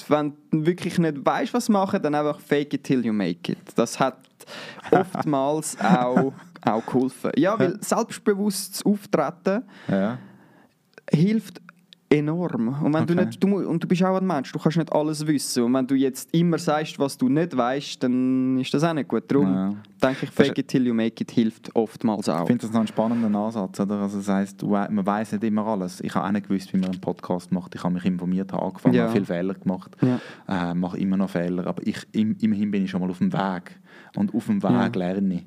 wenn du wirklich nicht weißt, was machen, dann einfach fake it till you make it. Das hat *laughs* oftmals auch, auch geholfen. Ja, weil selbstbewusstes Auftreten Ja. hilft enorm. Und, wenn du, Okay. nicht, du, und du bist auch ein Mensch, du kannst nicht alles wissen. Und wenn du jetzt immer sagst, was du nicht weißt, dann ist das auch nicht gut. Darum Ja. denke ich, fake it till you make it hilft oftmals auch. Ich finde das noch einen spannenden Ansatz. Oder? Also das heisst, du man weiß nicht immer alles. Ich habe auch nicht gewusst, wie man einen Podcast macht. Ich habe mich informiert, habe angefangen, Ja. habe viele Fehler gemacht, Ja. äh, mache immer noch Fehler. Aber ich, im, immerhin bin ich schon mal auf dem Weg. Und auf dem Weg lerne ich.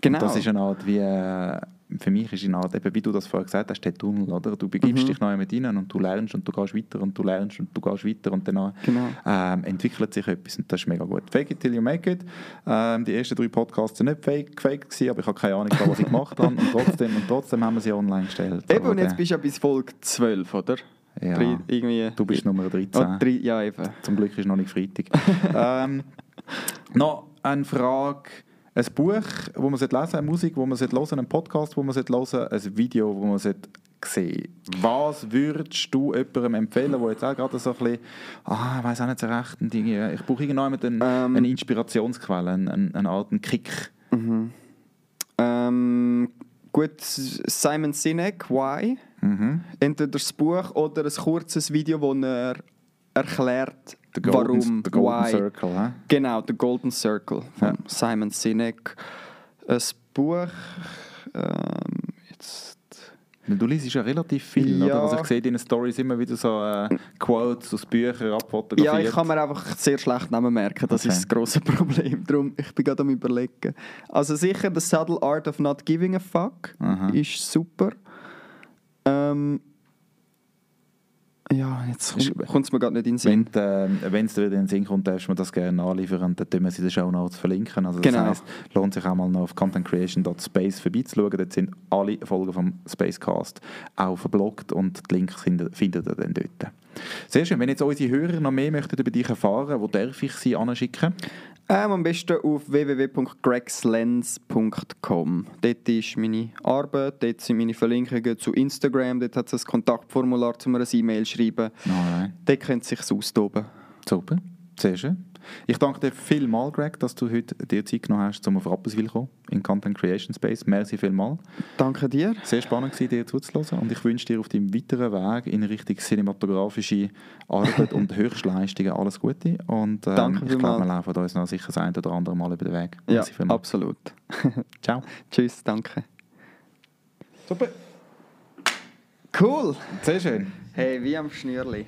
Genau. Und das ist eine Art wie, äh, für mich ist eine Art, eben, wie du das vorher gesagt hast, der Tunnel. Oder? Du begibst Mhm. dich neu mit ihnen und du lernst und du gehst weiter und du lernst und du gehst weiter und dann Genau. ähm, entwickelt sich etwas und das ist mega gut. Fake it till you make it. Ähm, die ersten drei Podcasts sind nicht fake, fake gewesen, aber ich habe keine Ahnung, was ich gemacht habe und trotzdem, und trotzdem haben wir sie online gestellt. Eben, Aber und jetzt bist du ja bis Folge 12, oder? Ja. Drei- irgendwie. Du bist Nummer 13. Oh, drei, ja, eben. Zum Glück ist noch nicht Freitag. *laughs* ähm, noch eine Frage. Ein Buch, das man lesen sollte, eine Musik, die man hören sollte, ein Podcast, den man hören sollte, ein Video, das man sehen sollte. Was würdest du jemandem empfehlen, der jetzt auch gerade so ein bisschen, ah, ich weiß auch nicht so recht, ein Ding, ich brauche irgendwann eine, Ähm. eine Inspirationsquelle, eine, eine, eine Art einen Kick. Ähm, gut, Simon Sinek, Why? Mhm. Entweder das Buch oder ein kurzes Video, wo er erklärt, The Golden, warum, the golden why. Circle. hä? Genau, The Golden Circle von Ja. Simon Sinek. Ein Buch, ähm, jetzt... Du liest ja relativ viel, Ja. oder? Also ich sehe in deinen Stories immer wieder so äh, Quotes aus Büchern abfotografiert. Ja, ich kann mir einfach sehr schlecht Namen merken. Das Okay. ist das grosse *laughs* Problem. Darum, ich bin gerade am überlegen. Also sicher, The Subtle Art of Not Giving a Fuck Aha. ist super. Ähm, Ja, jetzt kommt es mir gerade nicht in den Sinn. Wenn es äh, dir in den Sinn kommt, darfst du mir das gerne anliefern, dann tun wir es in den Show Notes verlinken. Also das Genau. heisst, lohnt sich auch mal noch auf contentcreation.space vorbeizuschauen. Dort sind alle Folgen vom Spacecast auch verbloggt und die Links findet, findet ihr dann dort. Sehr schön. Wenn jetzt unsere Hörer noch mehr möchten über dich erfahren, wo darf ich sie anschicken? Ähm, am besten auf www.gregslens.com. Dort ist meine Arbeit, dort sind meine Verlinkungen zu Instagram, dort hat es ein Kontaktformular, zum mir ein E-Mail zu schreiben. Alright. Dort könnt ihr sich austoben. Super, sehr schön. Ich danke dir vielmals, Greg, dass du heute dir Zeit genommen hast, um auf Rapperswil zu kommen, in Content Creation Space. Merci vielmals. Danke dir. Sehr spannend gewesen, dir zuzuhören und ich wünsche dir auf deinem weiteren Weg in Richtung cinematografische Arbeit und *laughs* Höchstleistungen alles Gute und ähm, Danke ich glaube, wir laufen uns noch sicher das ein oder andere Mal über den Weg. Ja, Merci vielmals. absolut. *laughs* Ciao. Tschüss, danke. Super. Cool. Sehr schön. Hey, wie am Schnürli.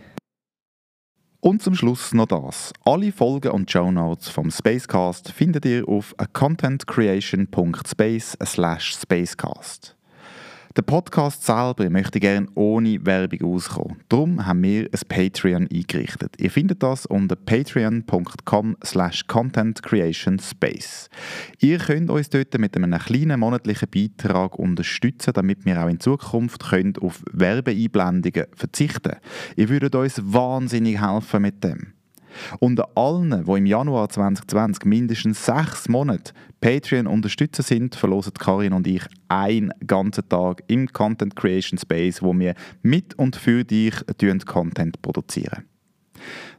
Und zum Schluss noch das. Alle Folgen und Show Notes vom Spacecast findet ihr auf contentcreation.space Der Podcast selber möchte gerne ohne Werbung auskommen. Darum haben wir ein Patreon eingerichtet. Ihr findet das unter patreon.com slash contentcreationspace. Ihr könnt uns dort mit einem kleinen monatlichen Beitrag unterstützen, damit wir auch in Zukunft können auf Werbeeinblendungen verzichten Ihr würdet uns wahnsinnig helfen mit dem. Unter allen, die im Januar 2020 mindestens sechs Monate Patreon unterstützen sind, verlosen Karin und ich einen ganzen Tag im Content Creation Space, wo wir mit und für dich Content produzieren.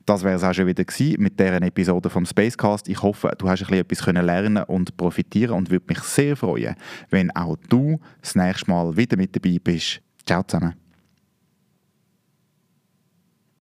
Das wäre es auch schon wieder gewesen mit dieser Episode vom Spacecast. Ich hoffe, du hast ein bisschen etwas lernen und profitieren und würde mich sehr freuen, wenn auch du das nächste Mal wieder mit dabei bist. Ciao zusammen.